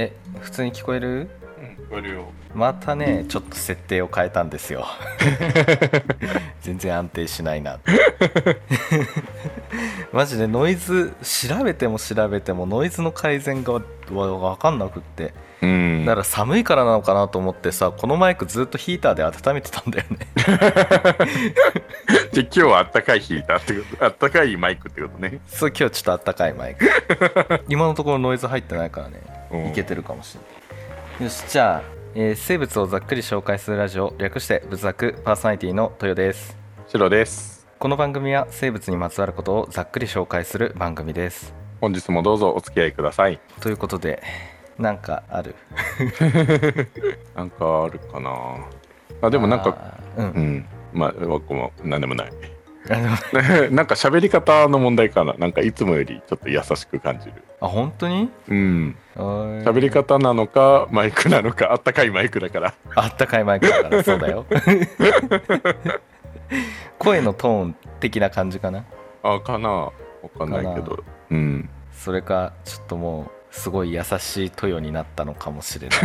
え普通に聞こえる？うん、聞こえるよ。またねちょっと設定を変えたんですよ。全然安定しないな。マジでノイズ調べても調べてもノイズの改善がわ分かんなくって。うん。だから寒いからなのかなと思ってさこのマイクずっとヒーターで温めてたんだよね。で今日はあったかいヒーターってこと、あったかいマイクってことね。そう今日ちょっとあったかいマイク。今のところノイズ入ってないからね。うんいけてるかもしれないよしじゃあ、えー生物をざっくり紹介するラジオ略して仏作パーソナリティの豊です白です。この番組は生物にまつわることをざっくり紹介する番組です本日もどうぞお付き合いください。ということでなんかある？なんかあるかな。あ、でもなんか、ううんん。まあ、僕も何でもない。なんか喋り方の問題かな。なんかいつもよりちょっと優しく感じる。あ本当に？うん。喋喋り方なのか、マイクなのか、あったかいマイクだから。あったかいマイクだからそうだよ 声のトーン的な感じかな？あ、かな。わかんないけど。うん。それかちょっともうすごい優しい豊になったのかもしれない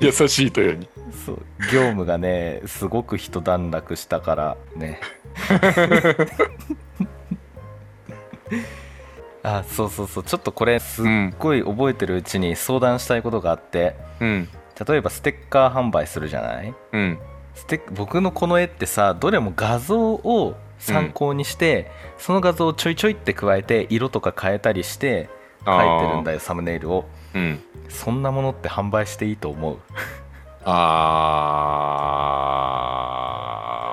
優しいとように。そう業務がねすごく一段落したからね。あそうそうそう。ちょっとこれすっごい覚えてるうちに相談したいことがあってうん。例えばステッカー販売するじゃない？うん。ステッ僕のこの絵ってさどれも画像を参考にして、その画像をちょいちょいって加えて色とか変えたりして描いてるんだよサムネイルを。うん。そんなものって販売していいと思う？あ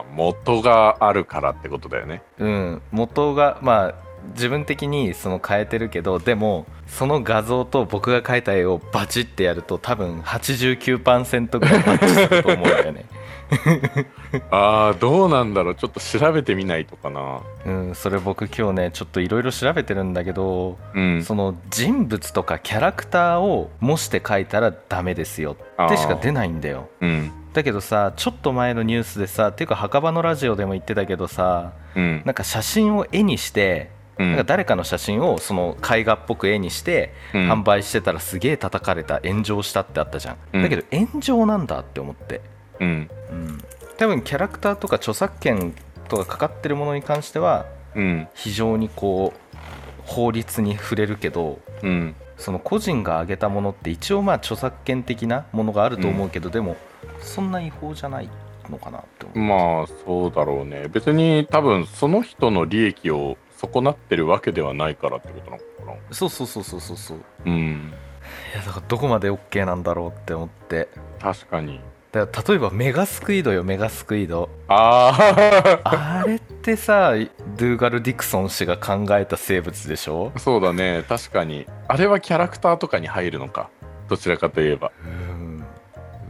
ー元があるからってことだよね。うん元がまあ自分的にその変えてるけどでもその画像と僕が描いた絵をバチってやると多分89%ぐらいマッチすると思うんだよね ああどうなんだろう。ちょっと調べてみないとかな。うんそれ僕今日ねちょっといろいろ調べてるんだけどうん。その人物とかキャラクターを模して描いたらダメですよ。ってしか出ないんだよ。うん。だけどさちょっと前のニュースでさっていうか墓場のラジオでも言ってたけどさうん。なんか写真を絵にしてうん。なんか誰かの写真をその絵画っぽく絵にしてうん。販売してたらすげえ叩かれた炎上したってあったじゃん。だけど炎上なんだって思って、うん。うん、多分キャラクターとか著作権とかかかってるものに関してはうん。非常にこう法律に触れるけどうん。その個人が挙げたものって一応まあ著作権的なものがあると思うけど、でもそんな違法じゃないのかなって思う、まあそうだろうね。別に多分その人の利益を損なってるわけではないからってことなのかな。そうそうそうそうそうそういうん。やだからどこまで OK なんだろうって思って確かに。だから例えばメガスクイドよメガスクイドああれってさドゥーガル・ディクソン氏が考えた生物でしょ？あそうだね。確かに。あれはキャラクターとかに入るのか？どちらかといえば。うん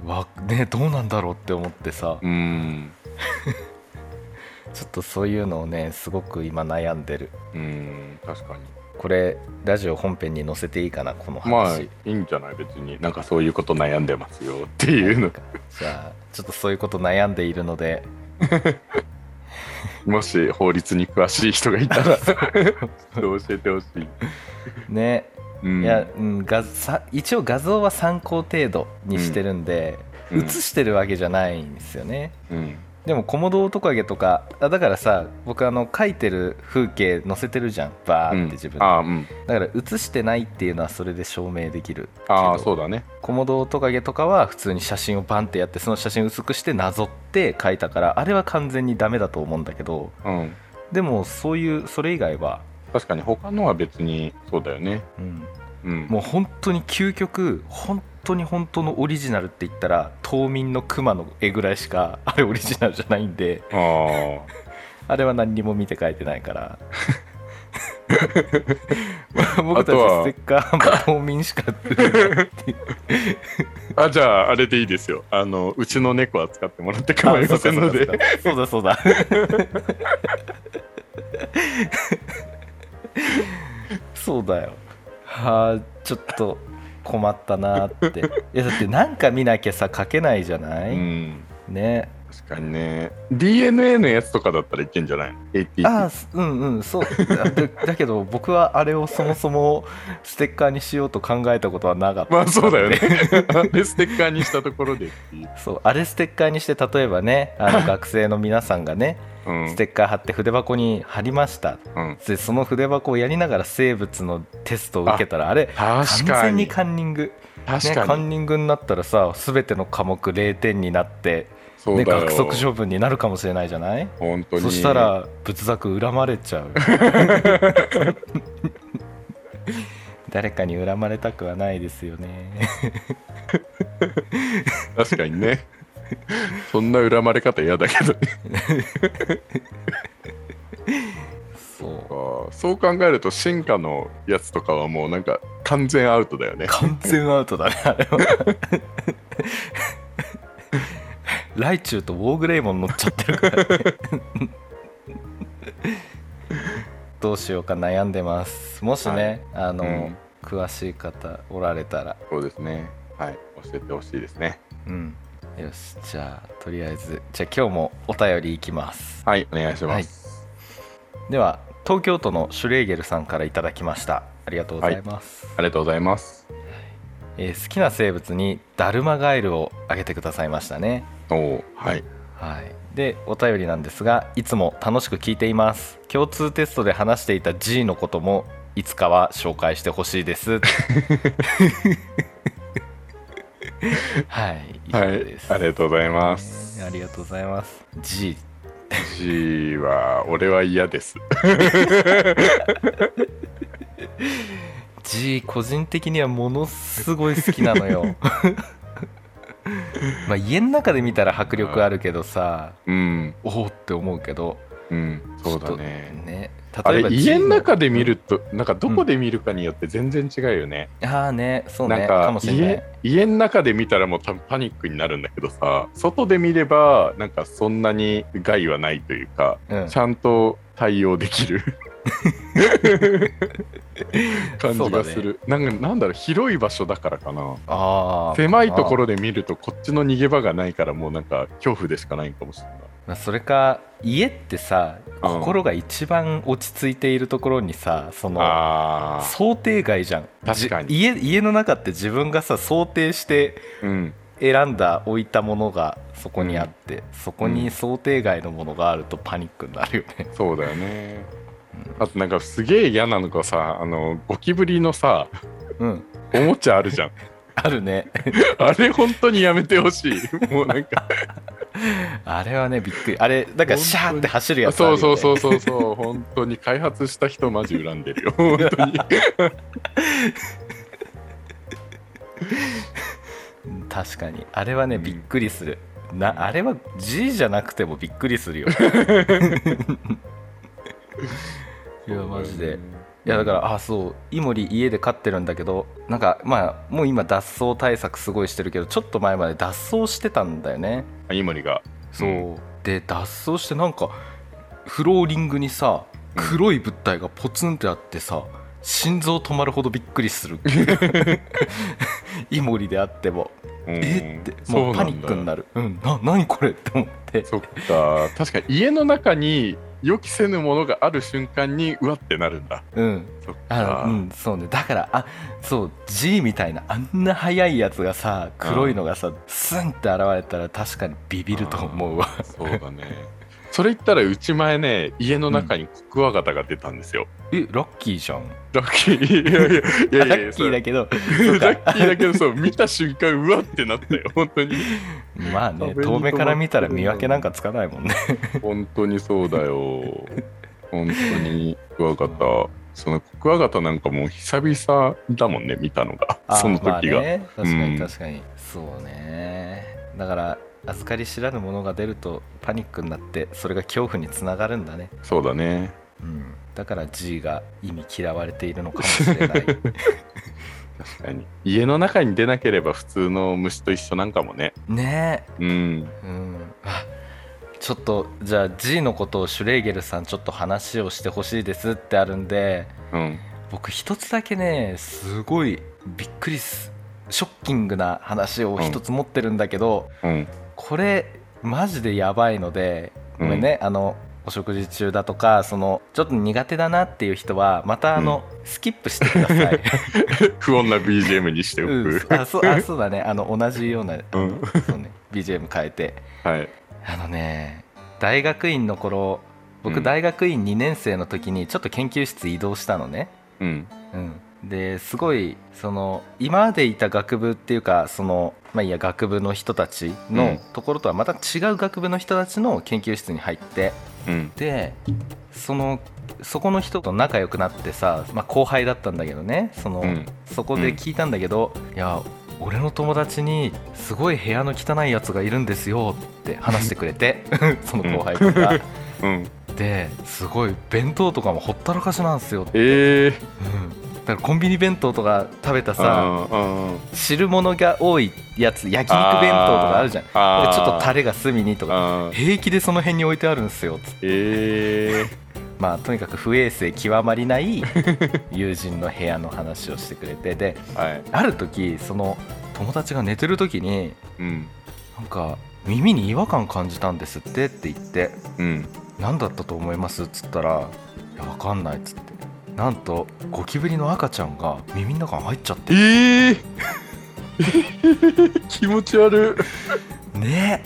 わねどうなんだろうって思ってさうん。ちょっとそういうのをねすごく今悩んでるうん。確かに。これラジオ本編に載せていいかなこの話、まあいいんじゃない別に。なんかそういうこと悩んでますよっていうの。じゃあちょっとそういうこと悩んでいるので。もし法律に詳しい人がいたらちょっと教えてほしい、ね。うん、いや、うん、画さ一応画像は参考程度にしてるんで、うん。写してるわけじゃないんですよね。うんでもコモドオオトカゲとかあだからさ僕あの描いてる風景載せてるじゃん。バーって自分で、うん。だから写してないっていうのはそれで証明できるああそうだね。コモドオオトカゲとかは普通に写真をバンってやってその写真薄くしてなぞって描いたからあれは完全にダメだと思うんだけどうん。でもそういうそれ以外は、確かに他のは別にそうだよね。うん、うん。もう本当に究極本当に本当のオリジナルって言ったら島民の熊の絵ぐらいしかあれオリジナルじゃないんでああれは何にも見て書いてないから。僕たちステッカーは島民しかあじゃああれでいいですよ。あのうちの猫は使ってもらって構いませんので。そうだそうだ。そうだよ。はあちょっと困ったなって。いやだってなんか見なきゃさ書けないじゃなうい、ん。ね。確かにね。DNA のやつとかだったらいけんじゃない ?AT あうんうん。そう。だだ だけど僕はあれをそもそもステッカーにしようと考えたことはなかった。まあそうだよね。でステッカーにしたところでっていう、そう。あれステッカーにして例えばねあの学生の皆さんがねうんステッカー貼って筆箱に貼りました。うん、でその筆箱をやりながら生物のテストを受けたらあれ確完全にカンニング、ね、確かに、カンニングになったらさ全ての科目0点になって、ね、学則処分になるかもしれないじゃない？本当に。そしたら仏作恨まれちゃう。誰かに恨まれたくはないですよね。確かにね そんな恨まれ方嫌だけどね。そう。そう考えると進化のやつとかはもうなんか完全アウトだよね。完全アウトだねあれは。ライチュウとウォーグレイモン乗っちゃってるからね。どうしようか悩んでます。もしね、あの、うん。詳しい方おられたら。そうですね。はい。教えてほしいですね。うんよしじゃあとりあえずじゃあ今日もお便りいきます。はいお願いします、では東京都のシュレーゲルさんからいただきました。ありがとうございます、ありがとうございます。えー好きな生物にダルマガエルをあげてくださいましたね。おおはい。はい、でお便りなんですがいつも楽しく聞いています。共通テストで話していた G のこともいつかは紹介してほしいです はい以はい上です、ありがとうございます。ありがとうございます。G G は俺は嫌です。G 個人的にはものすごい好きなのよ。まあ家の中で見たら迫力あるけどさうん。おおって思うけどうんそうだね。とねあれ G 家の中で見るとなんかどこで見るかによって全然違うよね、ああねそうねなんかかもしれない。家家の中で見たらもう多分パニックになるんだけどさ外で見ればなんかそんなに害はないというか、うん。ちゃんと対応できる。感じがする、なんかなんだろう広い場所だからかな。あー。狭いところで見るとこっちの逃げ場がないからもうなんか恐怖でしかないかもしれない。まあそれか家ってさうん心が一番落ち着いているところにさそのあ想定外じゃん。確かに。じ家家の中って自分がさ想定して選んだ置いたものがそこにあって、そこに想定外のものがあるとパニックになるよね。そうだよね。あとなんかすげえ嫌なのがさあのゴキブリのさうん。おもちゃあるじゃん あるね。あれ本当にやめてほしい。もうなんか。あれはねびっくり。あれだからシャーって走るやつね、そうそうそうそうそう本当に開発した人マジ恨んでるよ。本当に。う ん確かに。あれはねうんびっくりする。なあれは G じゃなくてもびっくりするよ。いやマジでいやだからあそうイモリ家で飼ってるんだけどなんかまあもう今脱走対策すごいしてるけどちょっと前まで脱走してたんだよね。らイモリが。そう、うん。で脱走してなんかフローリングにさうん。黒い物体がポツンってあってさ心臓止まるほどびっくりする。イモリであっても。うん。え？ってもうパニックになる。るうん。な何これって思って。そっか。確かに家の中に予期せぬものがある瞬間にうわってなるんだ。うん。そっあうんそうね。だからあそう G みたいなあんな速いやつがさ黒いのがさスンって現れたら確かにビビると思うわ。そうだねそれ言ったらうち前ね家の中にコクワガタが出たんですよ、えラッキーじゃん。ラッキー。いやいやいやいやラッキーだけどラッキーだけどそう見た瞬間うわってなったよ 本当に。まあね遠目から見たら見分けなんかつかないもんね。本当にそうだよ。本当にクワガタ。そのクワガタなんかもう久々だもんね見たのが。あその時が、まあね、確かうん。に確かに、そうね。だから預かり知らぬものが出るとパニックになってそれが恐怖につながるんだね、そうだね。うん、だから G が意味嫌われているのかもしれない。確かに。家の中に出なければ普通の虫と一緒なんかもね。ね。うん。え、うん、あちょっとじゃあ G のことをシュレーゲルさんちょっと話をしてほしいですってあるんでうん。僕一つだけねすごいびっくりす。ショッキングな話を一つ持ってるんだけど、うんこれマジでやばいのでごめんね、あのお食事中だとかそのちょっと苦手だなっていう人はまたあの、スキップしてください。不穏な BGM にしておく、うん、あそうあそうだね。あの同じような、うん。そうね、BGM 変えて。はい。あのね大学院の頃うん。僕大学院2年生の時にちょっと研究室移動したのね、うん。うん、ですごいその今までいた学部っていうかそのまあいいや学部の人たちのうん。ところとはまた違う学部の人たちの研究室に入ってうん。でそのそこの人と仲良くなってさ、まあ、後輩だったんだけどねその、うん。そこで聞いたんだけど、いや俺の友達にすごい部屋の汚いやつがいるんですよって話してくれて その後輩君が。うん。ですごい弁当とかもほったらかしなんですよ、ええうん、だからコンビニ弁当とか食べたさ汁物が多いやつ焼肉弁当とかあるじゃん。ちょっとタレが隅にとか平気でその辺に置いてあるんですよつって。え まあとにかく不衛生極まりない 友人の部屋の話をしてくれて。でえはい。ある時その友達が寝てる時にうん。なんか耳に違和感感じたんですってって言ってうん。何だったと思いますっつったら「いやわかんない」っつってなんとゴキブリの赤ちゃんが耳の中に入っちゃってええ 気持ち悪ね。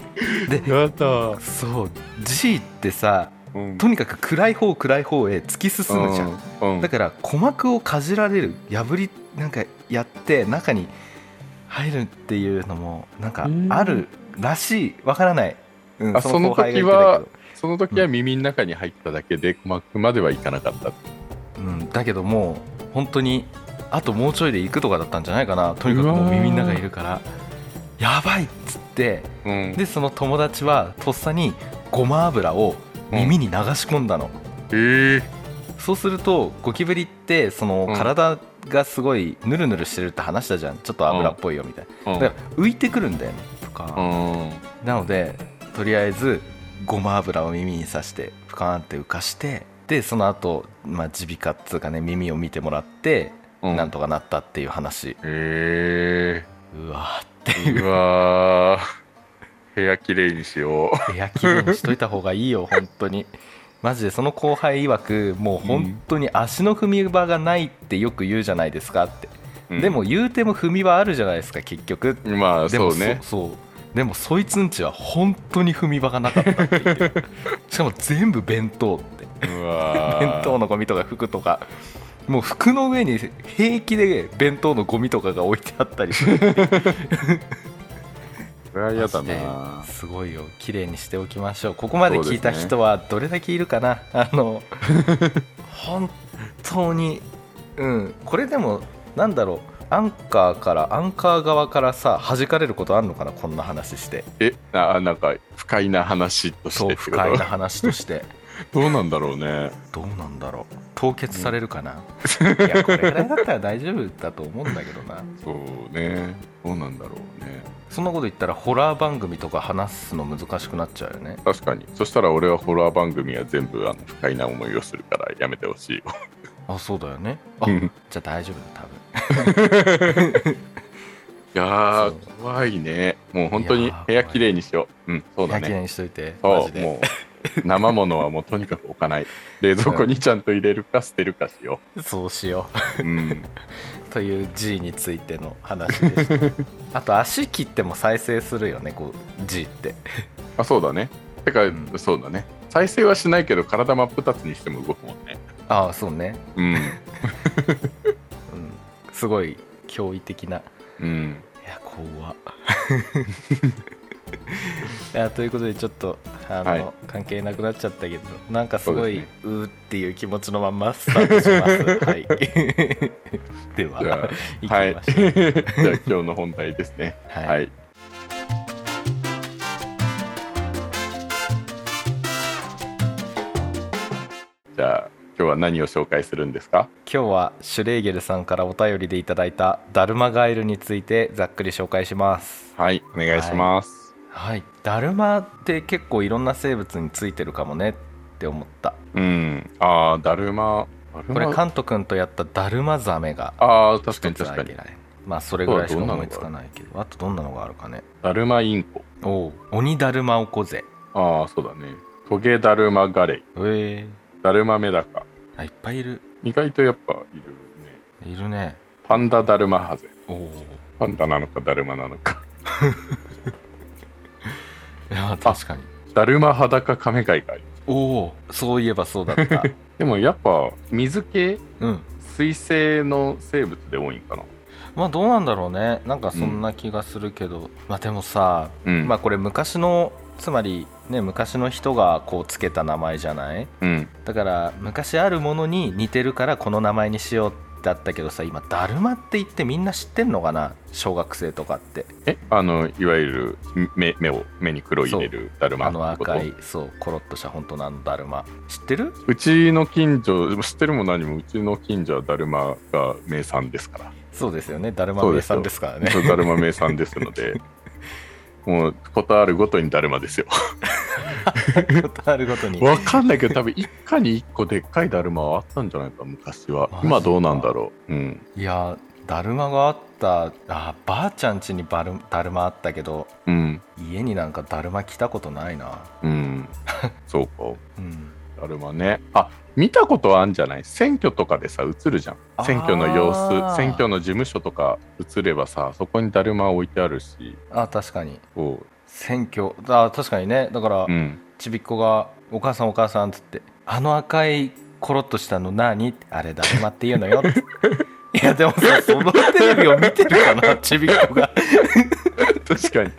でいやだ。そう G ってさうん。とにかく暗い方暗い方へ突き進むじゃん、うん。だから鼓膜をかじられる破りなんかやって中に入るっていうのもなんかあるらしい。わからない、うん、あその時はその時は耳の中に入っただけで鼓膜まではいかなかったうん、だけどもう本当にあともうちょいで行くとかだったんじゃないかな。とにかくもう耳の中にいるから。やばいっつって。うん。でその友達はとっさにごま油を耳に流し込んだの、ええそうするとゴキブリってそのうん。体がすごいヌルヌルしてるって話したじゃん。ちょっと油っぽいよみたいな、うん。だから浮いてくるんだよねとか、うん。なのでとりあえずごま油を耳に刺してふかーんって浮かしてでその後、まあ耳鼻科っつうかね耳を見てもらって、うん。なんとかなったっていう話。えうわーっていう。えうわー。部屋きれいにしよう。部屋きれいにしといた方がいいよ 本当に。マジでその後輩曰くもう本当に足の踏み場がないってよく言うじゃないですかって、うん。でも言うても踏み場あるじゃないですか結局。まあそうね。そそうでもそいつんちは本当に踏み場がなかったっていう。しかも全部弁当って。弁当のゴミとか服とか。もう服の上に平気で弁当のゴミとかが置いてあったりするうわ嫌だな。ですごいよ。綺麗にしておきましょう。ここまで聞いた人はどれだけいるかな、あの 本当にうん。これでもなんだろうアンカーからアンカー側からさ弾かれることあんのかなこんな話して。えあなんか不快な話としそうてってこと不快な話として。どうなんだろうね。どうなんだろう。凍結されるかな、いやこれぐらいだったら大丈夫だと思うんだけどな。そうね。どうなんだろうね。そんなこと言ったらホラー番組とか話すの難しくなっちゃうよね。確かに。そしたら俺はホラー番組は全部あの不快な思いをするからやめてほしいよ。あそうだよね。あうん。じゃあ大丈夫だ多分 いや怖いね。もう本当に部屋きれいにしよう。うんそうだね。焼きにしといて。そうもう生ものはもうとにかく置かない。冷蔵庫にちゃんと入れるか捨てるかしよそうしよう。うん。う という G についての話でした。あと足切っても再生するよねこう G って。あそうだね。てか、ん。そうだね。再生はしないけど体真っ二つにしても動くもんね。ああそうね。うんうんすごい驚異的な。うん。いや怖っ。いやということでちょっとあの、はい。関係なくなっちゃったけどなんかすごいね。うーっていう気持ちのまんまスタートします。はい。ではじゃ行きましょう。じゃあ今日の本題ですね。はい。はい。じゃあ今日は何を紹介するんですか？今日はシュレーゲルさんからお便りでいただいたダルマガエルについてざっくり紹介します。はいお願いします、はい。ダルマって結構いろんな生物についてるかもねって思った。うん。ああだるま。だるま？これカント君とやったダルマザメがああ確か一に確かに。まあそれぐらいしか思いつかないけど。あとどんなのがあるかね。だるまインコ。おう。鬼だるまおこぜ。ああ、そうだね。トゲだるまガレイ。えだるまメダカ。ー、あいっぱいいる意外とやっぱいるね。いるねパンダだるまハゼ。おおパンダなのかだるまなのか。いや確かにだるま裸カメガイガイ。おおそういえばそうだった でもやっぱ水系うん水生の生物で多いんかな。まあどうなんだろうねなんかそんな気がするけど、まあでもさ、うん。まあこれ昔のつまりね昔の人がこうつけた名前じゃない？うん。だから昔あるものに似てるからこの名前にしようだったけどさ今だるまって言ってみんな知ってんのかな？小学生とかって。え、あの、いわゆる目目を目に黒い入れるだるまあの赤いそうコロッとした本当のあのだるま。知ってる？うちの近所、知ってるも何も、うちの近所はだるまが名産ですから。そうですよね。だるま名産ですからね。だるま名産ですので、もう、ことあるごとにだるまですよ。ことあるごとにわかんないけど、多分一家に一個でっかいだるまはあったんじゃないか、昔は今どうなんだろう。うん。いやだるまがあったあばあちゃん家にバルだるまあったけどうん。家になんかだるま来たことないなうん。そうか。うんだるまね。あ、見たことはあるんじゃない？選挙とかでさ、映るじゃん。選挙の様子、選挙の事務所とか映ればさ、そこにだるま置いてあるし、あ確かに。こ選挙。あ確かにね。だから、う、うん。ちびっこが「お母さんお母さん」っつって「あの赤いコロッとしたの何?」ってあれだるまって言うのよ」っ ていやでもさそのテレビを見てるかな？ちびっこが。確かに。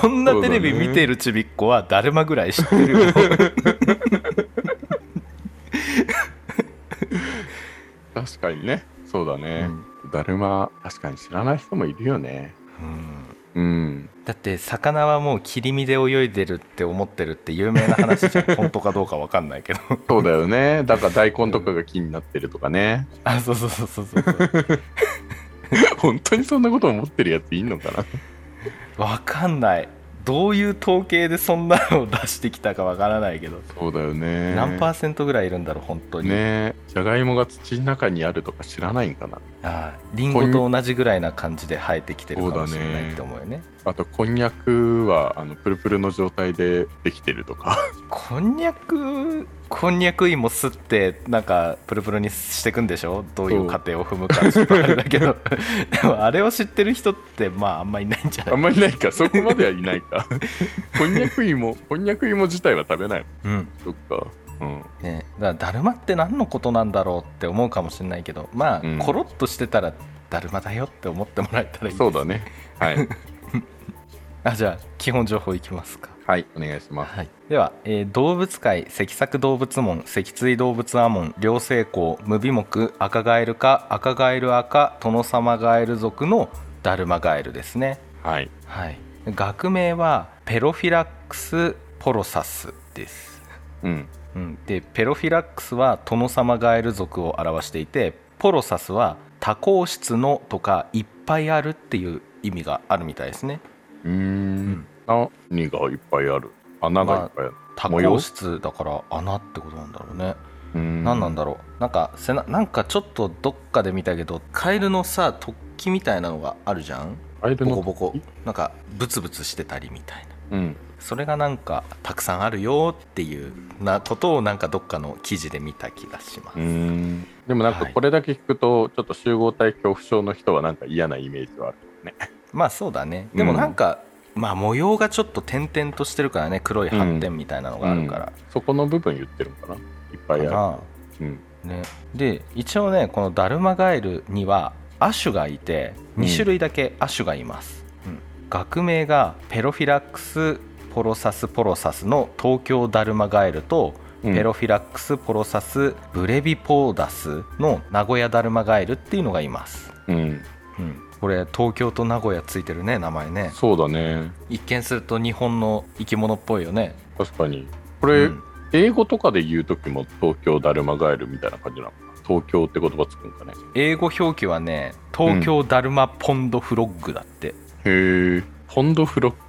そんなテレビ見てるちびっこはだるまぐらい知ってるよ 確かにね。そうだうね。んだるま、確かに知らない人もいるよね。うんうん。だって魚はもう切り身で泳いでるって思ってるって有名な話じゃん本当かどうかわかんないけどそうだよね。だから大根とかが木になってるとかね。あそうそうそうそうそう本当にそんなこと思ってるやついんのかなわかんないどういう統計でそんなのを出してきたかわからないけどそうだよね。何パーセントぐらいいるんだろう本当に、ねじゃがいもが土の中にあるとか知らないんかな。ああリンゴと同じぐらいな感じで生えてきてるかもしれないって思うよね。あとこんにゃくはあのプルプルの状態でできてるとか。こんにゃくこんにゃく芋すってなんかプルプルにしてくんでしょ？どういう過程を踏むかちょっとあれだけど。でもあれを知ってる人ってまああんまいないんじゃない？あんまりいないか。そこまではいないか。こんにゃく芋こんにゃく芋自体は食べないうん。そっかうん。ね、だからだるまって何のことなんだろうって思うかもしれないけどまあ、うん。コロッとしてたらだるまだよって思ってもらえたらいいです。そうだね。はい。あじゃあ基本情報いきますか。はいお願いします。はい、では、えー動物界脊索動物門脊椎動物アモン両成功無尾目赤ガエル科赤ガエル赤殿様ガエル属のダルマガエルですね。はい。はい。学名はペロフィラックスポロサスです、うんうん、でペロフィラックスは殿様ガエル属を表していてポロサスは多孔質のとかいっぱいあるっていう意味があるみたいですね。うーん。何がいっぱいある？穴がいっぱいある、多孔質だから穴ってことなんだろうね。うーん。何なんだろう。なんか背ななんかちょっとどっかで見たけどカエルのさ突起みたいなのがあるじゃん？ボコボコ。なんかブツブツしてたりみたいな。うんそれがなんかたくさんあるよっていうなことをなんかどっかの記事で見た気がします、でもなんかはいこれだけ聞くと、ちょっと集合体恐怖症の人はなんか嫌なイメージはあるね。まあそうだね。でもなんか、まあ模様がちょっと点々としてるからね黒い斑点みたいなのがあるから、そこの部分言ってるのかな。いっぱいある。うん。ね、で一応ねこのダルマガエルには亜種がいて2種類だけ亜種がいます、うん。学名がペロフィラックスポロサスポロサスの東京ダルマガエルと、うんペロフィラックスポロサスブレビポーダスの名古屋ダルマガエルっていうのがいます、うん。うん、これ東京と名古屋ついてるね名前ねそうだね。一見すると日本の生き物っぽいよね確かに。これ、うん英語とかで言う時も東京ダルマガエルみたいな感じなの東京って言葉つくんかね？英語表記はね東京ダルマポンドフロッグだって、へえ。ポンドフロック。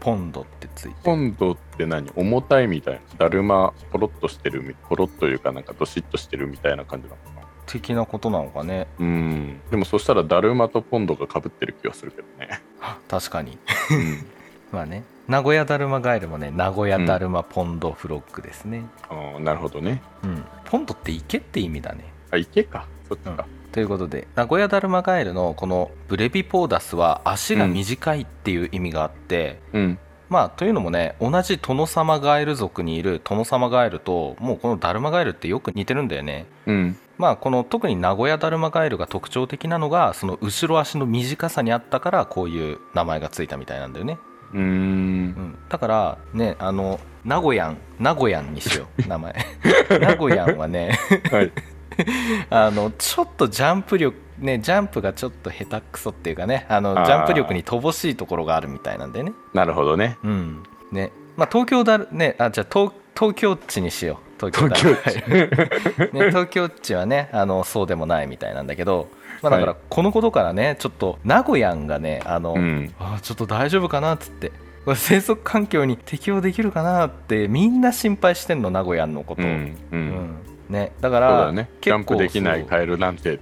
ポンドってついてポンドって何？重たいみたいな。だるま、ポロッとしてるみ、ポロッというかなんかドシッとしてるみたいな感じなのかな。的なことなのかね。うん。でもそしたらダルマとポンドがかぶってる気がするけどね。確かに。うん。まあね。名古屋だるまガエルもね名古屋だるまポンドフロッグですね。ああなるほどね。うん、ポンドって池って意味だね。あ池か。そっちかということで名古屋だるまガエルのこのブレビポーダスは足が短いっていう意味があって、うん。まあというのもね同じトノサマガエル族にいるトノサマガエルともうこのダルマガエルってよく似てるんだよね。うん。まあこの特に名古屋だるまガエルが特徴的なのがその後ろ足の短さにあったからこういう名前がついたみたいなんだよね、うーん。うん、だからねあの名古屋ん名古屋んにしよう名前。名古屋んはね はい あのちょっとジャンプ力ねジャンプがちょっと下手くそっていうかねあのジャンプ力に乏しいところがあるみたいなんでね。なるほどね。うん。ね。まあ東京だるねあじゃあ東東京っちにしよう。東京だ東るね、東京っちはねあのそうでもないみたいなんだけど、まあ、だからはい。このことからねちょっと名古屋がねあの、うん。あーちょっと大丈夫かなっつって生息環境に適応できるかなってみんな心配してんの名古屋のことを、うん。ううんんね、だからそうだね。ジャンプできないカエルなんて。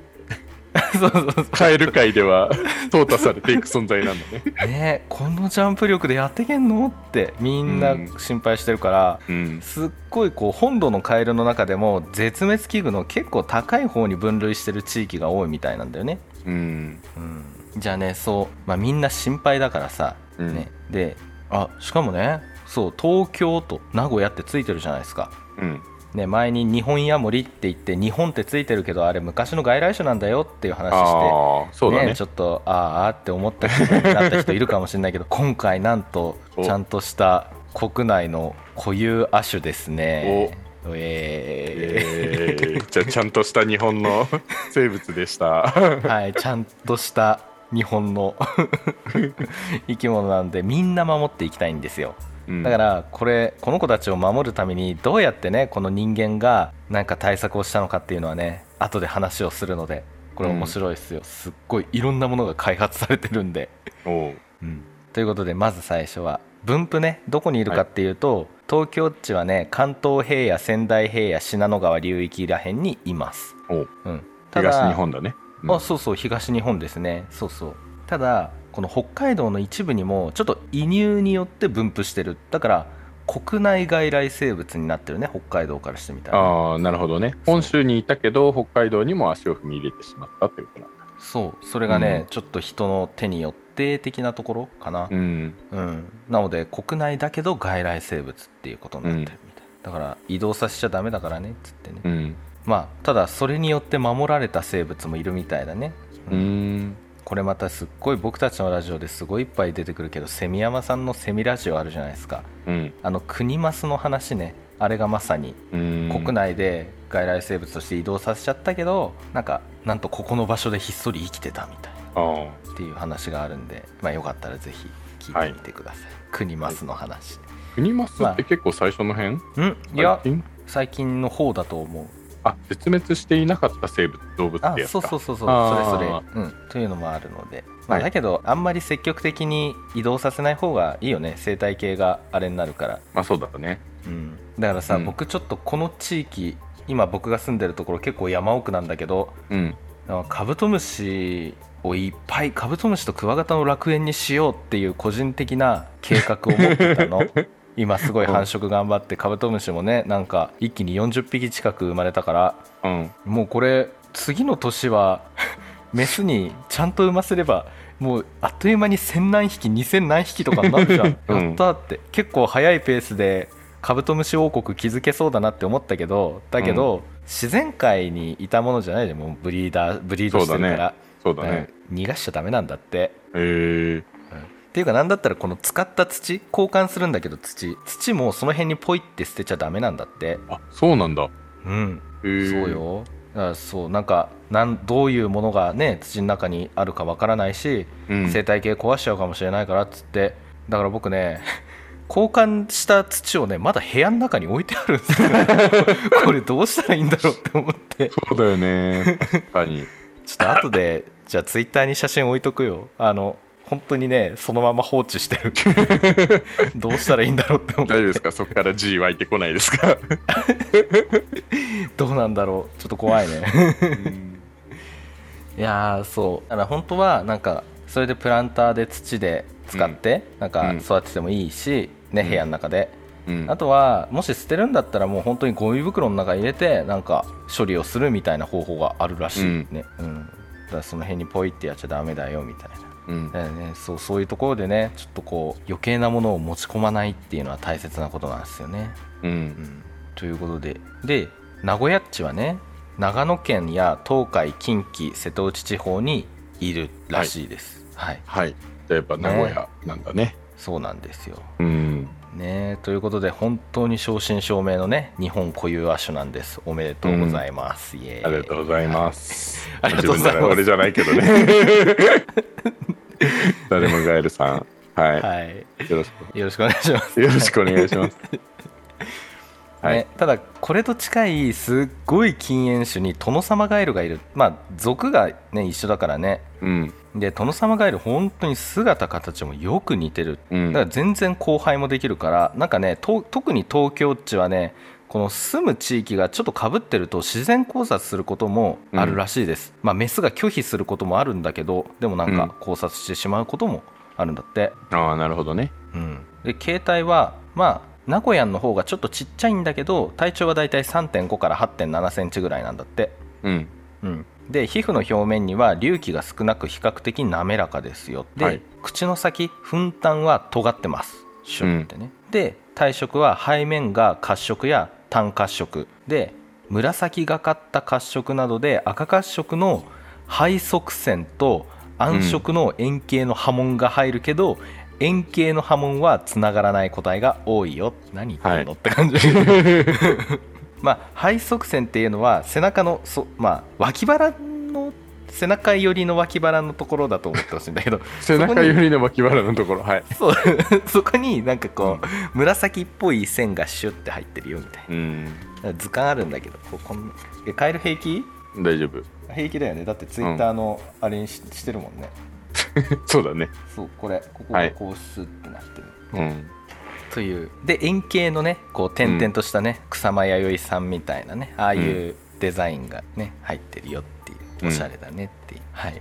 そうそうそう。カエル界では淘汰されていく存在なんだね。ねこのジャンプ力でやってけんのってみんな心配してるから、うん。すっごいこう本土のカエルの中でも絶滅危惧の結構高い方に分類してる地域が多いみたいなんだよね、うん。うん、じゃあねそう、まあ、みんな心配だからさ、うん。ね、であしかもねそう東京と名古屋ってついてるじゃないですか。うんね、前に日本ヤモリって言って日本ってついてるけどあれ昔の外来種なんだよっていう話してああそうだね。ちょっとあーあーって思った人になった人いるかもしれないけど 今回なんとおちゃんとした国内の固有亜種ですね。ええー。じゃあちゃんとした日本の 生物でした。ーはいちゃんとした日本の 生き物なんでみんな守っていきたいんですよ。うんだからこれこの子たちを守るためにどうやってねこの人間がなんか対策をしたのかっていうのはね後で話をするのでこれ面白いですよ、すっごいいろんなものが開発されてるんで、おう。ということでまず最初は分布ねどこにいるかっていうと、東京っちはね関東平野仙台平野信濃川流域らへんにいます、おう。うん、東日本だね。うん。あそうそう東日本ですね。そうそう。ただこの北海道の一部にもちょっと移入によって分布してる。だから国内外来生物になってるね。北海道からしてみたら。ああなるほどね。本州にいたけど北海道にも足を踏み入れてしまったっていうことなんだ。そう。それがね、うん。ちょっと人の手によって的なところかな、うん。うん。なので国内だけど外来生物っていうことになってるみたい、だから移動させちゃダメだからねっつってね、うん。まあただそれによって守られた生物もいるみたいだね。うーんこれまたすっごい僕たちのラジオですごいいっぱい出てくるけどセミヤマさんのセミラジオあるじゃないですか。うん。あのクニマスの話ね。あれがまさにうん。国内で外来生物として移動させちゃったけどなんかなんとここの場所でひっそり生きてたみたいああ。なっていう話があるんでまあよかったらぜひ聞いてみてください、クニマスの話、クニマスって結構最初の辺、うん。いや最近の方だと思うあ絶滅していなかった生物動物あってやつかそうそうそう。そうそれそれ、うん、というのもあるので、まあ、はい。だけどあんまり積極的に移動させない方がいいよね。生態系があれになるから、まあそうだね。うん、だからさ、うん。僕ちょっとこの地域今僕が住んでるところ結構山奥なんだけどうん。あカブトムシをいっぱいカブトムシとクワガタの楽園にしようっていう個人的な計画を持ってたの 今すごい繁殖頑張ってカブトムシもねなんか一気に40匹近く生まれたからうん。もうこれ次の年は メスにちゃんと産ませればもうあっという間に1000何匹2000何匹とかになるじゃん、うん。やったって。結構早いペースでカブトムシ王国築けそうだなって思ったけどだけど、自然界にいたものじゃないでもうブリーダーブリードしてるから。そうだね。うん逃がしちゃダメなんだって。へえっていうかなんだったらこの使った土交換するんだけど土。土もその辺にポイって捨てちゃダメなんだって。あそうなんだ。うん。そうよ。だそうなんかなんどういうものがね土の中にあるかわからないし、うん。生態系壊しちゃうかもしれないからっつって。だから僕ね 交換した土をねまだ部屋の中に置いてあるんですよ。これどうしたらいいんだろうって思って。そうだよね。確かに。ちょっと後でじゃあツイッターに写真置いとくよ。あの本当にねそのまま放置してる。どうしたらいいんだろうって思って。大丈夫ですか？そこから G 湧いてこないですか？どうなんだろう？ちょっと怖いね。いやーそう。だから本当はなんかそれでプランターで土で使ってなんかうん。育ててもいいし、ねうん。部屋の中で、うん。あとはもし捨てるんだったらもう本当にゴミ袋の中に入れてなんか処理をするみたいな方法があるらしいね、うん。だからその辺にポイってやっちゃダメだよみたいなうん。ね、そうそういうところでねちょっとこう余計なものを持ち込まないっていうのは大切なことなんですよね。ううん。ん、ということで。で名古屋っちはね長野県や東海近畿瀬戸内地方にいるらしいです。はい、はい。じゃあやっぱ名古屋なんだね。そうなんですよ。うんねということで本当に正真正銘のね日本固有亜種なんです。おめでとうございます。イエーイありがとうございます。ありがとうございます自分じゃない俺じゃないけどね。誰もガエルさん。ははい、い。よろしよろしくお願いします。く。よろしくお願いします。はいね、ただこれと近いすっごい禁煙種にトノサマガエルがいるまあ属がね一緒だからねうん。でトノサマガエル本当に姿形もよく似てる。うん。だから全然交配もできるからなんかねと特に東京っちはねこの住む地域がちょっとかぶってると自然交差することもあるらしいです、まあメスが拒否することもあるんだけどでもなんうん。か交差してしまうこともあるんだって、ああ、なるほどね。うん、で形態はまあ名古屋の方がちょっとちっちゃいんだけど体長はだいたい3.5から8 7センチぐらいなんだって、うん。うん、で皮膚の表面には隆起が少なく比較的滑らかですよ。で、はい。口の先粉炭は尖ってます。シュッてね、で体色は背面が褐色や単褐色。で紫がかった褐色などで赤褐色の背側線と暗色の円形の波紋が入るけど、円形の波紋はつながらない個体が多いよ。何言ってんの、って感じ まあ背側線っていうのは背中のそ、まあ、脇腹の背中寄りの脇腹のところだと思ってほしいんだけど 背中寄りの脇腹のところ。はい。そうそこになんかこう、紫っぽい線がシュッて入ってるよみたいうん。な図鑑あるんだけどこうこんえカエル平気？大丈夫。平気だよねだってツイッターのあれにし,、してるもんね そうだね。そうこれここはいがこうスッてなってる、うん。という。で円形のねこう点々としたね、草間彌生さんみたいなねああいうデザインがね入ってるよっていうおしゃれだねっていう、はい。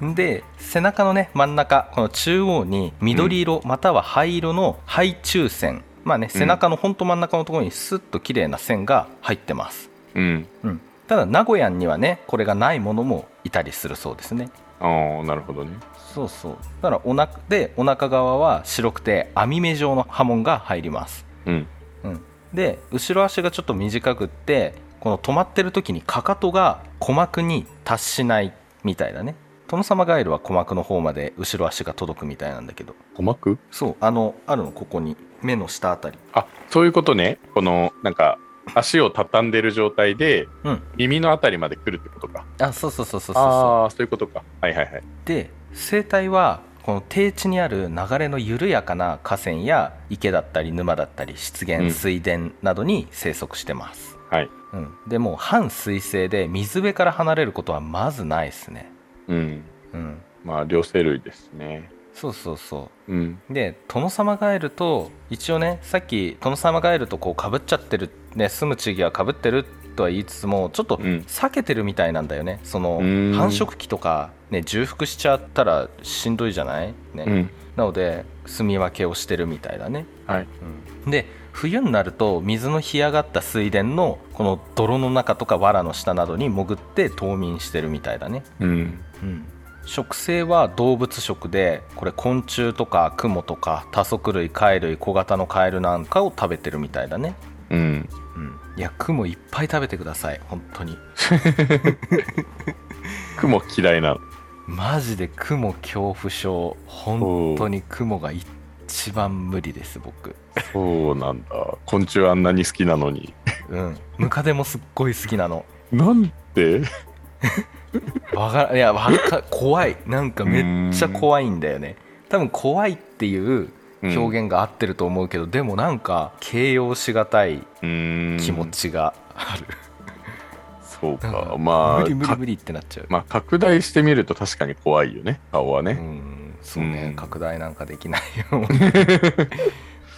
で で背中のね真ん中この中央に緑色、または灰色の灰中線。まあね背中のほんと真ん中のところにスッと綺麗な線が入ってます、うん。うん、ただ名古屋にはねこれがないものもいたりするそうですね。ああ、なるほどね。そうそうだからお腹でお腹側は白くて網目状の波紋が入ります、うん。うん、で後ろ足がちょっと短くってこの止まってる時にかかとが鼓膜に達しないみたいだねトノサマガエルは鼓膜の方まで後ろ足が届くみたいなんだけど鼓膜？そうあのあるのここに目の下あたりあ、そういうことね。この、なんか、足を畳んでる状態で、うん耳のあたりまで来るってことか。あそうそうそうそうそうそうああ、そういうことか。はいはいはい。で生態はこの低地にある流れの緩やかな河川や池だったり沼だったり湿うん原水田などに生息してます、はい。うんでもう半水生で水辺から離れることはまずないですねうん。うんまあ、両生類ですね。そうそうそうん。うでトノサマガエルと一応ねさっきトノサマガエルとこうかぶっちゃってる、ね、住む地域はかぶってるとは言いつつもちょっとうん。避けてるみたいなんだよね。そのうん。繁殖期とか、ね、重複しちゃったらしんどいじゃない、ね。うん。なので住み分けをしてるみたいだね、はい。で冬になると水の干上がった水田のこの泥の中とか藁の下などに潜って冬眠してるみたいだね、うん。うん、食性は動物食でこれ昆虫とかクモとか多足類貝類小型のカエルなんかを食べてるみたいだね、うん。うん、いやクモいっぱい食べてください。本当に。雲嫌いな。の。マジでクモ恐怖症。本当にクモが一番無理です僕。そうなんだ。昆虫あんなに好きなのに。うん。ムカデもすっごい好きなの。なんで？わからいやわか怖い。なんかめっちゃ怖いんだよね。多分怖いっていう表現が合ってると思うけど、でもなんか形容しがたいうん。気持ちがある、そうか。まあか無理無理無理ってなっちゃう、まあ拡大してみると確かに怖いよね。顔はうね、ん。そうね、うん。拡大なんかできないよ。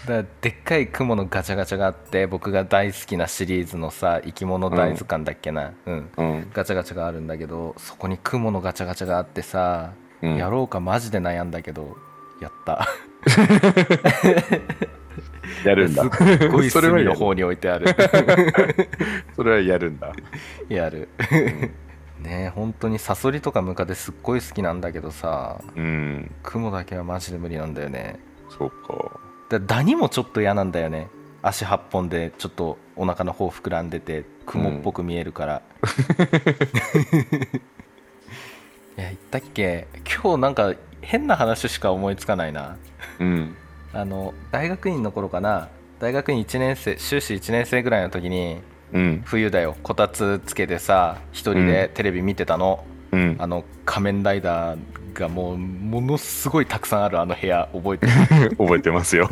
だでっかい雲のガチャガチャがあって僕が大好きなシリーズのさ生き物大図鑑だっけな。うん、うん。ガチャガチャがあるんだけどそこに雲のガチャガチャがあってさ、うん。やろうかマジで悩んだけどやったやるんだ。すっごい隅の方に置いてある。それはやるんだ。やる。ねえ本当にサソリとかムカデすっごい好きなんだけどさうん雲だけはマジで無理なんだよね。そうか。だダニもちょっと嫌なんだよね。足8本でちょっとお腹の方膨らんでて雲っぽく見えるから、いや言ったっけ？今日なんか変な話しか思いつかないな。うん。あの大学院の頃かな。大学院1年生修士1年生ぐらいの時にうん。冬だよ。こたつつけてさ一人でテレビ見てたの、うんあの仮面ライダーがもうものすごいたくさんあるあの部屋覚えてる。覚えてますよ。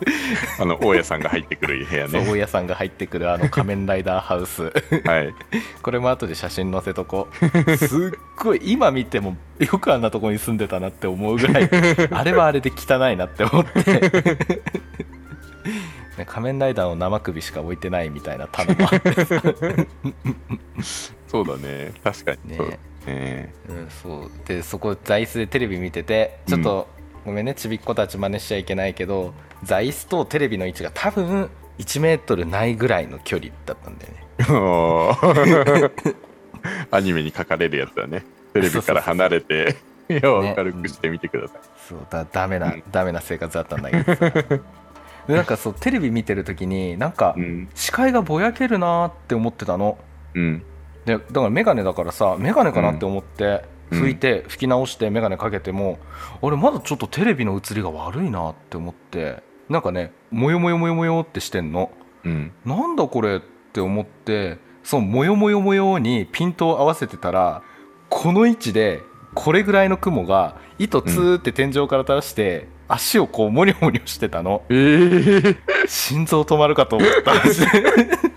あの大家さんが入ってくる部屋ね。大家さんが入ってくるあの仮面ライダーハウス。はい。これも後で写真載せとこう。すっごい今見てもよくあんなとこに住んでたなって思うぐらいあれはあれで汚いなって思って。ね仮面ライダーの生首しか置いてないみたいな棚もあって。そうだね。確かに。ねそうねうん、そう。でそこ座椅子でテレビ見ててちょっと、ごめんねちびっ子たち真似しちゃいけないけど座椅子とテレビの位置が多分1メートルないぐらいの距離だったんだよね。アニメに書かれるやつだね。テレビから離れて部屋を明るくしてみてください、そうだダメな、うん。ダメな生活だったんだけどさ。でなんかそうテレビ見てる時になんかうん。視界がぼやけるなーって思ってたの。うんでだから眼鏡だからさ眼鏡かなって思って、うん。拭いて拭き直して眼鏡かけても、俺まだちょっとテレビの映りが悪いなって思ってなんかねもよもよもよもよってしてんの。うん。なんだこれって思ってそのもよもよもよにピントを合わせてたらこの位置でこれぐらいの蜘蛛が糸ツーって天井から垂らして、足をこうモニョモニョしてたの。えー、心臓止まるかと思った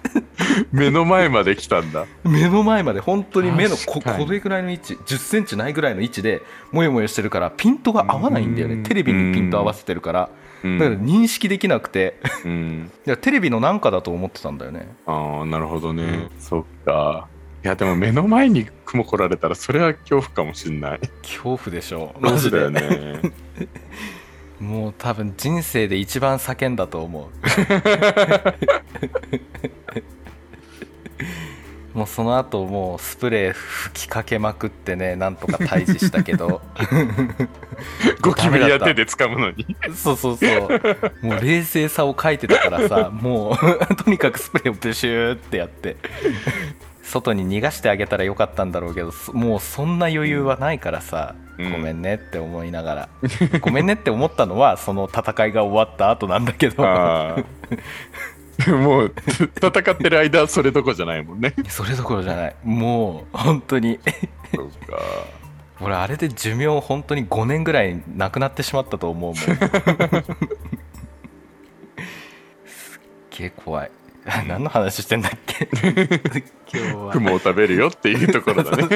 目の前まで来たんだ。目の前まで本当に目のここれぐらいの位置1 0ンチないぐらいの位置でもよもよしてるからピントが合わないんだようん。ねテレビにピント合わせてるから。うん。だから認識できなくて。テレビのなんかだと思ってたんだよね。ああなるほどね、そっか。いやでも目の前に雲来られたらそれは恐怖かもしんない。恐怖でしょマジだよね。もう多分人生で一番叫んだと思うもうその後もうスプレー吹きかけまくってねなんとか退治したけど。ゴキブリや手で掴むのに。そうそうそう。もう冷静さを書いてたからさもう とにかくスプレーをブシューってやって。外に逃がしてあげたらよかったんだろうけどそもうそんな余裕はないからさ、うん。ごめんねって思いながら。ごめんねって思ったのはその戦いが終わった後なんだけど もう戦ってる間はそれどころじゃないもんね。それどころじゃない。もう本当に。そうか。俺あれで寿命本当に5年ぐらいなくなってしまったと思うもん。すっげえ怖い。何の話してんだっけ？今日は。雲を食べるよっていうところだね。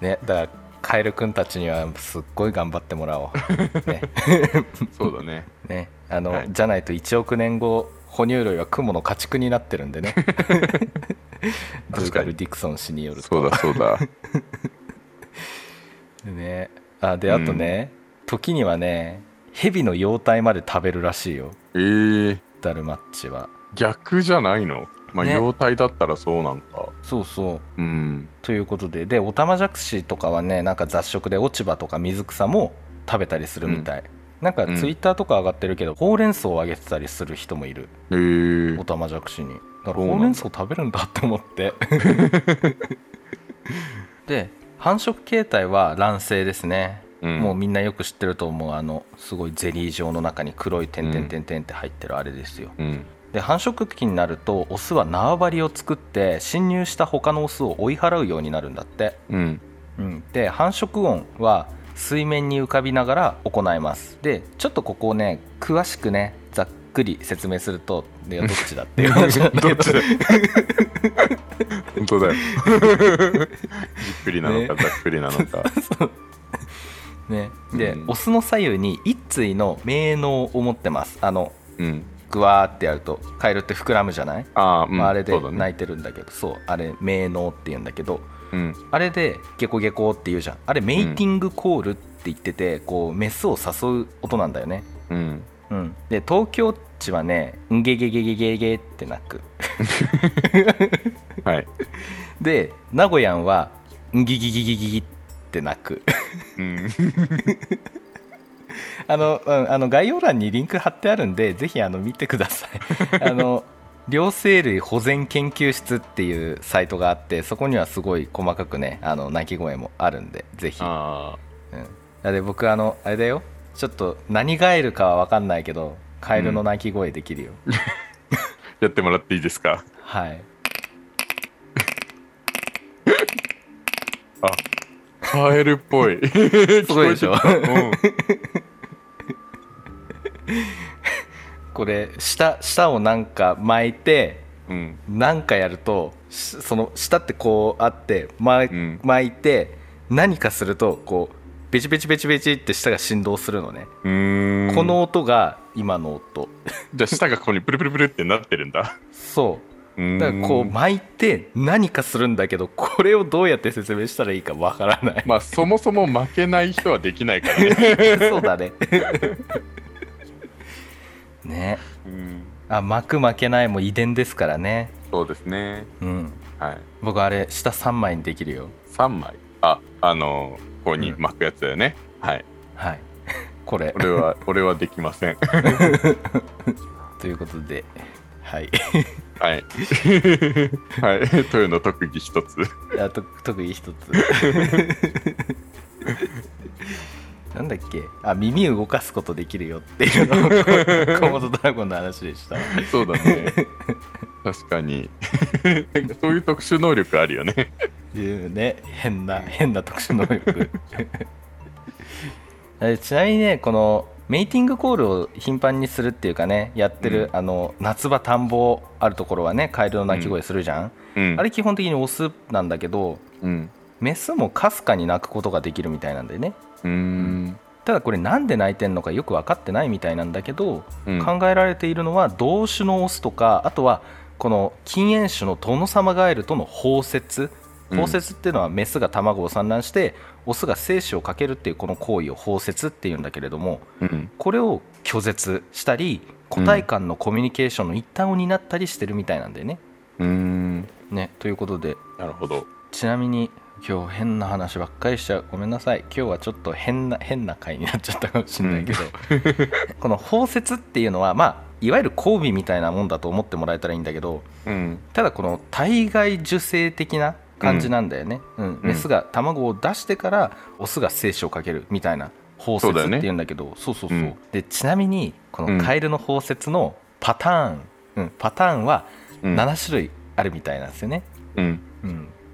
ねだからカエルくんたちにはすっごい頑張ってもらおう。ね。そうだね。ねあの、はい。じゃないと1億年後哺乳類は雲の家畜になってるんでね。ドゥーガル・ディクソン氏によると。そうだそうだ。ね。あであとね、時にはね蛇の幼体まで食べるらしいよ。えー、ダルマッチは。逆じゃないの？まあ、ね。妖体だったらそうなんか。そうそう。うん。ということで。でオタマジャクシとかはねなんか雑食で落ち葉とか水草も食べたりするみたい、なんかうん。ツイッターとか上がってるけど、ほうれん草をあげてたりする人もいる。えー。オ、タマジャクシに。だからほうれん草食べるんだって思って。で繁殖形態は卵生ですね、うん。もうみんなよく知ってると思うあのすごいゼリー状の中に黒い点々点々って入ってるあれですよ、うん。で繁殖期になるとオスは縄張りを作って侵入した他のオスを追い払うようになるんだって、うん。うん、で繁殖音は水面に浮かびながら行います。でちょっとここをね詳しくねざっくり説明するとどっちだっていう話なんだけど。どっちだ本当だよ。じっくりなのか、ね。ざっくりなのか。ね、で、うん。オスの左右に一対の名能を持ってます。あのうん。グワーってやるとカエルって膨らむじゃない、ああ、うん、まあ、あれで。泣いてるんだけどそうあれ名能って言うんだけどうん。あれでゲコゲコって言うじゃんあれメイティングコールって言ってて、こうメスを誘う音なんだよねうん。うんで東京地はね「んげげげげげげ」って鳴く はい。で名古屋は「んぎぎぎぎぎぎ」って鳴くうん。あの、うん、あの概要欄にリンク貼ってあるんでぜひあの見てくださいあの両生類保全研究室っていうサイトがあってそこにはすごい細かくねあの鳴き声もあるんでぜひ。あうん、で僕あのあれだよ。ちょっと何ガエルかは分かんないけどカエルの鳴き声できるよ、あ、やってもらっていいですか？はい。あ、カエルっぽい。すごいでしょ。うん。これ舌舌をなんか巻いてうん。なんかやるとしその舌ってこうあって、まうん巻いて何かするとこうベチベチベチベチって舌が振動するのね。この音が今の音 じゃあ舌がここにプルプルプルってなってるんだ。そうだからこう巻いて何かするんだけどこれをどうやって説明したらいいかわからないまあそもそも負けない人はできないからね。そうだね ねうん。あ巻く負けないも遺伝ですからねそうですね。うんはい。僕あれ下3枚にできるよ3枚。あ、あの、ここに巻くやつだよね。はい。はい これ俺は、俺はできません。ということではいはい。はい。豊の特技一つ。あと特技一つなんだっけ？あ耳動かすことできるよっていうの コモドドラゴンの話でしたそうだね。確かに。そういう特殊能力あるよね。いうね変な変な特殊能力 えちなみにねこのメイティングコールを頻繁にするっていうかねやってる、うんあの夏場田んぼあるところはねカエルの鳴き声するじゃん、うん。あれ基本的にオスなんだけどうん。メスもかすかに鳴くことができるみたいなんだよねうーん。ただこれなんで鳴いてんのかよく分かってないみたいなんだけど、うん考えられているのは同種のオスとかあとはこの禁煙種のトノサマガエルとの包摂うん包摂っていうのはメスが卵を産卵してオスが精子をかけるっていうこの行為を包摂っていうんだけれどもうん。これを拒絶したり個体間のコミュニケーションの一端を担ったりしてるみたいなんだよね。うーん。ねということでなるほど。ちなみに今日変な話ばっかりしちゃう。ごめんなさい。今日はちょっと変な変な回になっちゃったかもしれないけど、この包摂っていうのはまあいわゆる交尾みたいなもんだと思ってもらえたらいいんだけどうん。ただこの体外受精的な感じなんだよね、うん。メスが卵を出してからオスが精子をかけるみたいな包摂っていうんだけどそうそうそう、うん。でちなみにこうん。のカエルの包摂のパターン、うん、パターンはうん。7種類あるみたいなんですよね、うん。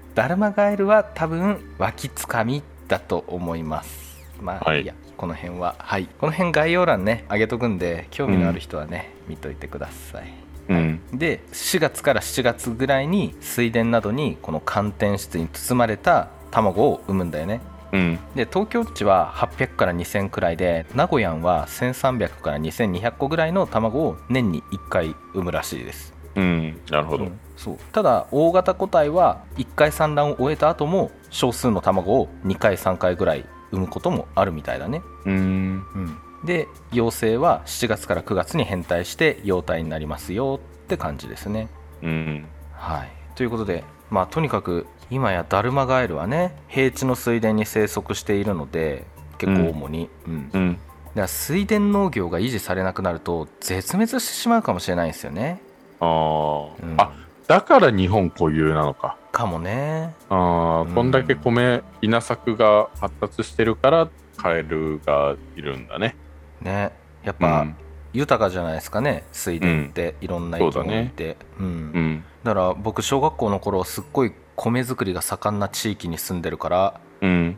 うん、ダルマガエルは多分脇つかみだと思います。まあ、はい。い、やこの辺は。はい。この辺概要欄ね上げとくんで興味のある人はね、見といてください。うん。で4月から7月ぐらいに水田などにこの寒天質に包まれた卵を産むんだよね。うん。で東京地は800から2000くらいで名古屋は1300から2200個ぐらいの卵を年に1回産むらしいですうん。なるほど。うんそうただ大型個体は1回産卵を終えた後も少数の卵を2回3回ぐらい産むこともあるみたいだね、うーん。で幼生は7月から9月に変態して幼体になりますよって感じですねうん。はいということでまあとにかく今やダルマガエルはね平地の水田に生息しているので結構主に、うんうん。だから水田農業が維持されなくなると絶滅してしまうかもしれないんですよね、あー、うん。あ、だから日本固有なのか。かもね。ああ、うん。こんだけ米、稲作が発達してるから、カエルがいるんだね。ね。やっうぱ、ん。豊かじゃないですかね。水田っていろんな生き物いて、うん。うん。だから僕小学校の頃すっごい米作りが盛んな地域に住んでるから、うん。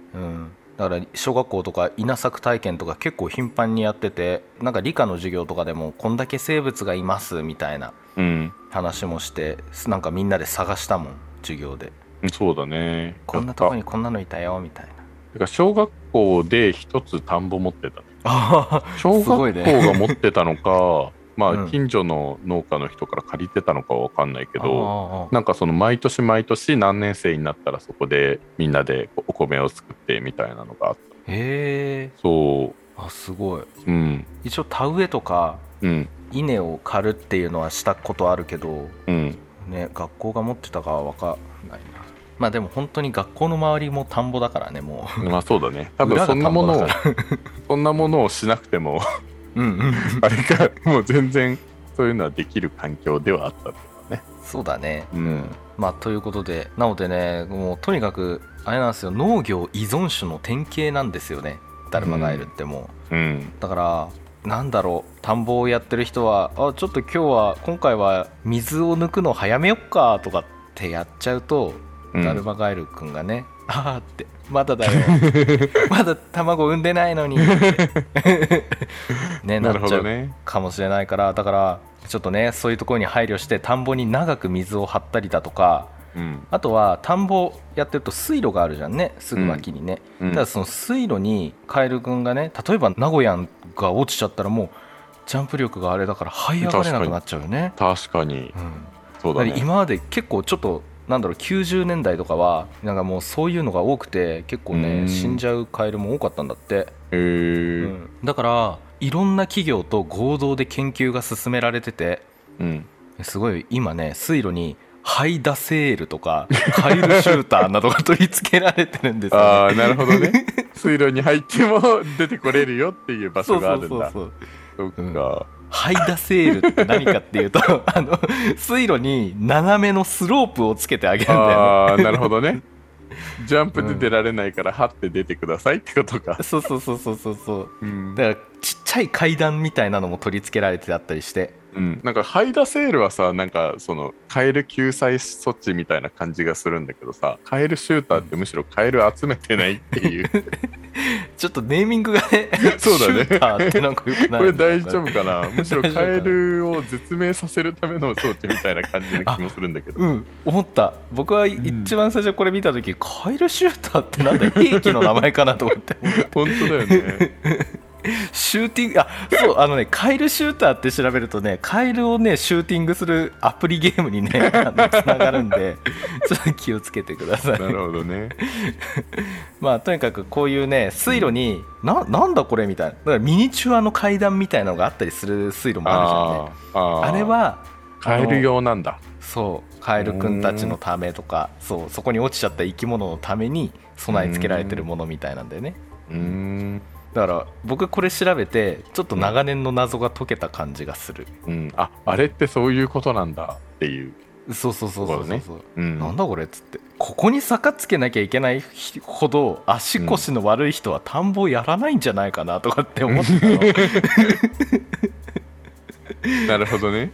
うん、だだから小学校とか稲作体験とか結構頻繁にやっててなんか理科の授業とかでもこんだけ生物がいますみたいなうん。話もしてなんかみんなで探したもん授業で。そうだね。こんなとこにこんなのいたよみたいな。たてか小学校で一つ田んぼ持ってた。あ小学校が持ってたのか まうん。あ近所の農家の人から借りてたのかは分かんないけけどなんかその毎年毎年何年生になったらそこでみんなでお米を作ってみたいなのがあった。へえ。そあすごい。ううん。一応田植えとかうん。稲を刈るっていうのはしたことあるけどうん。ね学校が持ってたかは分かんないな。まあでも本当に学校の周りも田んぼだからねもまあそうだね。多分そんなものをそんなものをしなくてもううんうん。あれかもう全然そういうのはできる環境ではあったそうだね。うん。まあということでなのでねもうとにかくあれなんですよ。農業依存種の典型なんですよね。ダルマガエルってもう、うん。だからなんだろう。田んぼをやってる人はあちょっと今日は今回は水を抜くの早めよっかとかってやっちゃうと、うん。ダルマガエルくんがねあーって。まだだよ。まだ卵産んでないのに。ねななっちゃうかもしれないから。だからちょっとねそういうところに配慮して田んぼに長く水を張ったりだとか。うん。あとは田んぼやってると水路があるじゃんね。すぐ脇にね、うん。ただその水路にカエルくんがね例えば名古屋が落ちちゃったらもうジャンプ力があれだから這い上がれなくなっちゃうよね、確かに。うん、そうだね。今まで結構ちょっとなんだろう90年代とかはなんかもうそういうのが多くて結構うん。ね死んじゃうカエルも多かったんだって、へえうん。だからいろんな企業と合同で研究が進められててうん。すごい今ね水路にハイダセールとかカエルシューターなどが取り付けられてるんですよ、ね、ああなるほどね。水路に入っても出てこれるよっていう場そうそ所があるんだ。うそうそうそっうん。かハイダセールって何かっていうと あの水路に斜めのスロープをつけてあげるんだよね。ああなるほどね。ジャンプで出られないからはって出てくださいってことか。そうそうそうそうそうそう。うん。だからちっちゃい階段みたいなのも取り付けられてあったりしてうん、なんかハイダセールはさなんかそのカエル救済措置みたいな感じがするんだけどさカエルシューターってむしろカエル集めてないっていう。ちょっとネーミングがねそうだね。シューターってなんかよくないこれ大丈夫かな？むしろカエルを絶命させるための装置みたいな感じの気もするんだけど。うん思った。僕は一番最初これ見た時、カエルシューターってなんだ？兵器の名前かなと思って。本当だよね シューティング あそうあのねカエルシューターって調べるとねカエルをねシューティングするアプリゲームにね つながるんで ちょっと気をつけてください。なるほどね。まあとにかくこういうね水路に、ななんだこれみたいな。だからミニチュアの階段みたいなのがあったりする水路もあるじゃんね。あれはカエル用なんだ。そうカエルくんたちのためとかそうそこに落ちちゃった生き物のために備え付けられてるものみたいなんだよね。うーんだから僕これ調べてちょっと長年の謎が解けた感じがする、うん。ああれってそういうことなんだっていう。そうそうそうそうそう、そう。だね。うん。なんだこれっつって。ここに坂つけなきゃいけないほど足腰の悪い人は田んぼやらないんじゃないかなとかって思ってたの。なるほどね。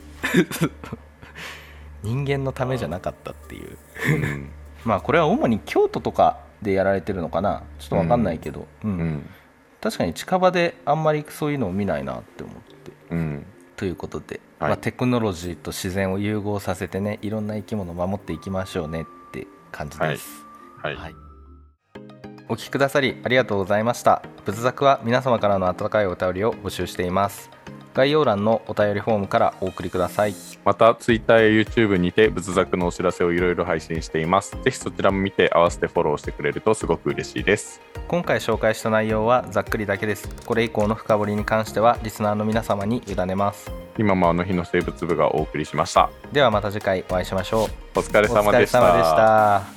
人間のためじゃなかったっていう。うん。まあこれは主に京都とかでやられてるのかな。ちょっと分かんないけど、うん。うん確かに近場であんまりそういうのを見ないなって思って。うん。ということで、はい。まあ、テクノロジーと自然を融合させてねいろんな生き物を守っていきましょうねって感じです、はい、はい。お聞きくださりありがとうございました。仏作は皆様からの温かいお便りを募集しています概要欄のお便りフォームからお送りください。また Twitter や YouTube にて仏作のお知らせをいろいろ配信しています。ぜひそちらも見て合わせてフォローしてくれるとすごく嬉しいです。今回紹介した内容はざっくりだけです。これ以降の深掘りに関してはリスナーの皆様に委ねます。今もあの日の生物部がお送りしました。ではまた次回お会いしましょう。お疲れお疲れ様でした。様でした